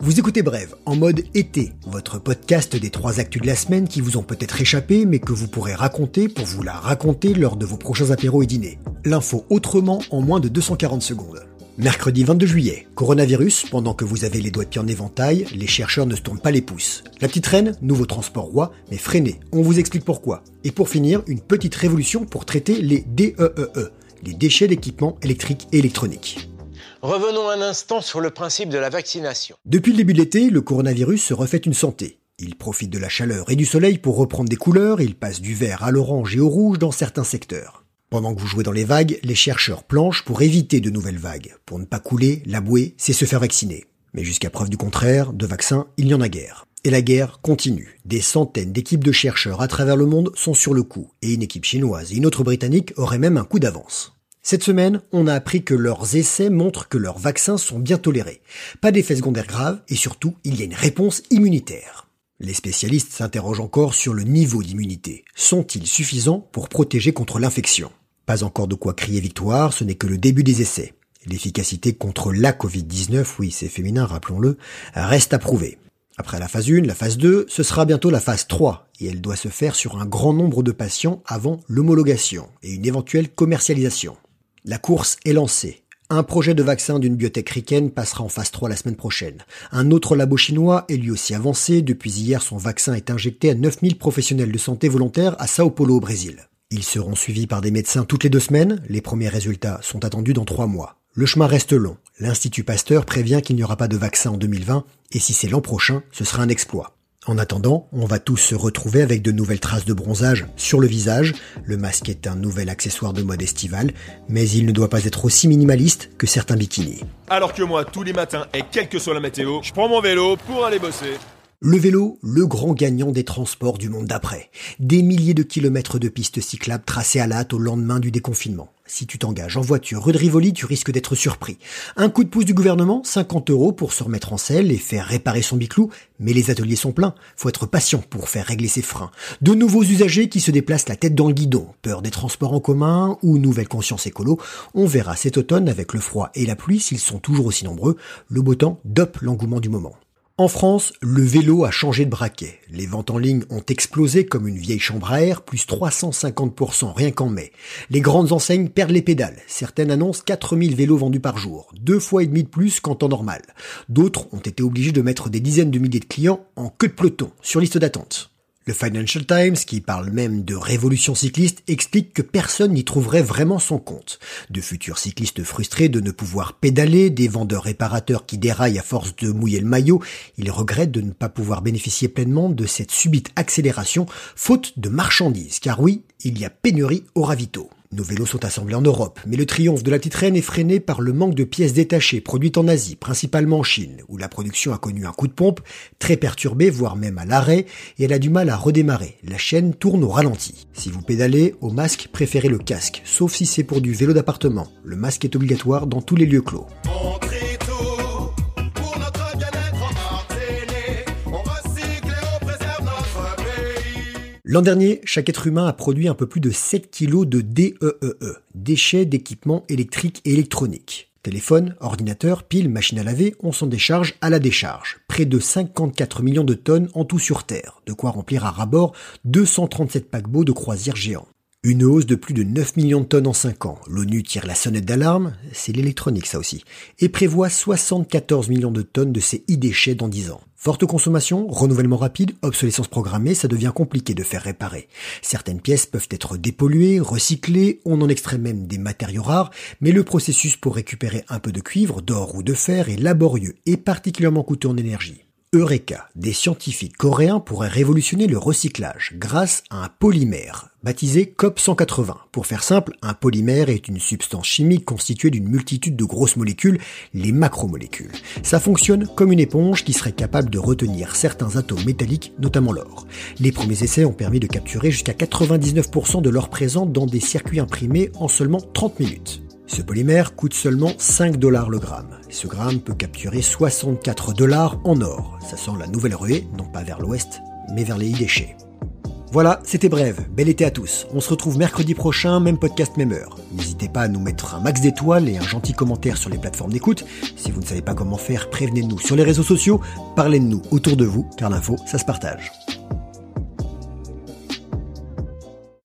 Vous écoutez Brève, en mode été, votre podcast des trois actus de la semaine qui vous ont peut-être échappé, mais que vous pourrez raconter pour vous la raconter lors de vos prochains apéros et dîners. L'info autrement en moins de 240 secondes. Mercredi 22 juillet, coronavirus, pendant que vous avez les doigts de pied en éventail, les chercheurs ne se tournent pas les pouces. La petite reine, nouveau transport roi, mais freiné, on vous explique pourquoi. Et pour finir, une petite révolution pour traiter les DEEE, e, les déchets d'équipements électriques et électroniques. Revenons un instant sur le principe de la vaccination. Depuis le début de l'été, le coronavirus se refait une santé. Il profite de la chaleur et du soleil pour reprendre des couleurs, il passe du vert à l'orange et au rouge dans certains secteurs. Pendant que vous jouez dans les vagues, les chercheurs planchent pour éviter de nouvelles vagues. Pour ne pas couler, la bouée, c'est se faire vacciner. Mais jusqu'à preuve du contraire, de vaccins, il n'y en a guère. Et la guerre continue. Des centaines d'équipes de chercheurs à travers le monde sont sur le coup, et une équipe chinoise et une autre britannique auraient même un coup d'avance. Cette semaine, on a appris que leurs essais montrent que leurs vaccins sont bien tolérés. Pas d'effets secondaires graves et surtout, il y a une réponse immunitaire. Les spécialistes s'interrogent encore sur le niveau d'immunité. Sont-ils suffisants pour protéger contre l'infection? Pas encore de quoi crier victoire, ce n'est que le début des essais. L'efficacité contre la Covid-19, oui c'est féminin rappelons-le, reste à prouver. Après la phase 1, la phase 2, ce sera bientôt la phase 3, et elle doit se faire sur un grand nombre de patients avant l'homologation et une éventuelle commercialisation. La course est lancée. Un projet de vaccin d'une biotech ricaine passera en phase 3 la semaine prochaine. Un autre labo chinois est lui aussi avancé. Depuis hier, son vaccin est injecté à 9000 professionnels de santé volontaires à Sao Paulo au Brésil. Ils seront suivis par des médecins toutes les deux semaines. Les premiers résultats sont attendus dans trois mois. Le chemin reste long. L'Institut Pasteur prévient qu'il n'y aura pas de vaccin en 2020 et si c'est l'an prochain, ce sera un exploit. En attendant, on va tous se retrouver avec de nouvelles traces de bronzage sur le visage. Le masque est un nouvel accessoire de mode estival, mais il ne doit pas être aussi minimaliste que certains bikinis. Alors que moi, tous les matins, et quelle que soit la météo, je prends mon vélo pour aller bosser. Le vélo, le grand gagnant des transports du monde d'après. Des milliers de kilomètres de pistes cyclables tracées à la hâte au lendemain du déconfinement. Si tu t'engages en voiture rue de Rivoli, tu risques d'être surpris. Un coup de pouce du gouvernement, 50 euros pour se remettre en selle et faire réparer son biclou, mais les ateliers sont pleins. Faut être patient pour faire régler ses freins. De nouveaux usagers qui se déplacent la tête dans le guidon. Peur des transports en commun ou nouvelle conscience écolo. On verra cet automne avec le froid et la pluie s'ils sont toujours aussi nombreux. Le beau temps dope l'engouement du moment. En France, le vélo a changé de braquet. Les ventes en ligne ont explosé comme une vieille chambre à air, plus 350% rien qu'en mai. Les grandes enseignes perdent les pédales. Certaines annoncent 4000 vélos vendus par jour, deux fois et demi de plus qu'en temps normal. D'autres ont été obligés de mettre des dizaines de milliers de clients en queue de peloton, sur liste d'attente. Le Financial Times, qui parle même de révolution cycliste, explique que personne n'y trouverait vraiment son compte. De futurs cyclistes frustrés de ne pouvoir pédaler, des vendeurs réparateurs qui déraillent à force de mouiller le maillot, ils regrettent de ne pas pouvoir bénéficier pleinement de cette subite accélération, faute de marchandises, car oui, il y a pénurie au ravito. Nos vélos sont assemblés en Europe, mais le triomphe de la petite reine est freiné par le manque de pièces détachées produites en Asie, principalement en Chine, où la production a connu un coup de pompe, très perturbé, voire même à l'arrêt, et elle a du mal à redémarrer. La chaîne tourne au ralenti. Si vous pédalez, au masque, préférez le casque, sauf si c'est pour du vélo d'appartement. Le masque est obligatoire dans tous les lieux clos. L'an dernier, chaque être humain a produit un peu plus de 7 kg de DEEE, e e, déchets d'équipements électriques et électroniques. Téléphone, ordinateur, piles, machines à laver, on s'en décharge à la décharge. Près de 54 millions de tonnes en tout sur Terre, de quoi remplir à rabord 237 paquebots de croisière géants. Une hausse de plus de 9 millions de tonnes en 5 ans. L'ONU tire la sonnette d'alarme, c'est l'électronique ça aussi, et prévoit 74 millions de tonnes de ces e-déchets dans 10 ans. Forte consommation, renouvellement rapide, obsolescence programmée, ça devient compliqué de faire réparer. Certaines pièces peuvent être dépolluées, recyclées, on en extrait même des matériaux rares, mais le processus pour récupérer un peu de cuivre, d'or ou de fer est laborieux et particulièrement coûteux en énergie. Eureka, des scientifiques coréens pourraient révolutionner le recyclage grâce à un polymère, baptisé COP180. Pour faire simple, un polymère est une substance chimique constituée d'une multitude de grosses molécules, les macromolécules. Ça fonctionne comme une éponge qui serait capable de retenir certains atomes métalliques, notamment l'or. Les premiers essais ont permis de capturer jusqu'à 99% de l'or présent dans des circuits imprimés en seulement 30 minutes. Ce polymère coûte seulement 5 dollars le gramme. Ce gramme peut capturer 64 dollars en or. Ça sent la nouvelle ruée, non pas vers l'ouest, mais vers les déchets. Voilà, c'était bref. Bel été à tous. On se retrouve mercredi prochain, même podcast, même heure. N'hésitez pas à nous mettre un max d'étoiles et un gentil commentaire sur les plateformes d'écoute. Si vous ne savez pas comment faire, prévenez-nous sur les réseaux sociaux, parlez de nous autour de vous, car l'info, ça se partage.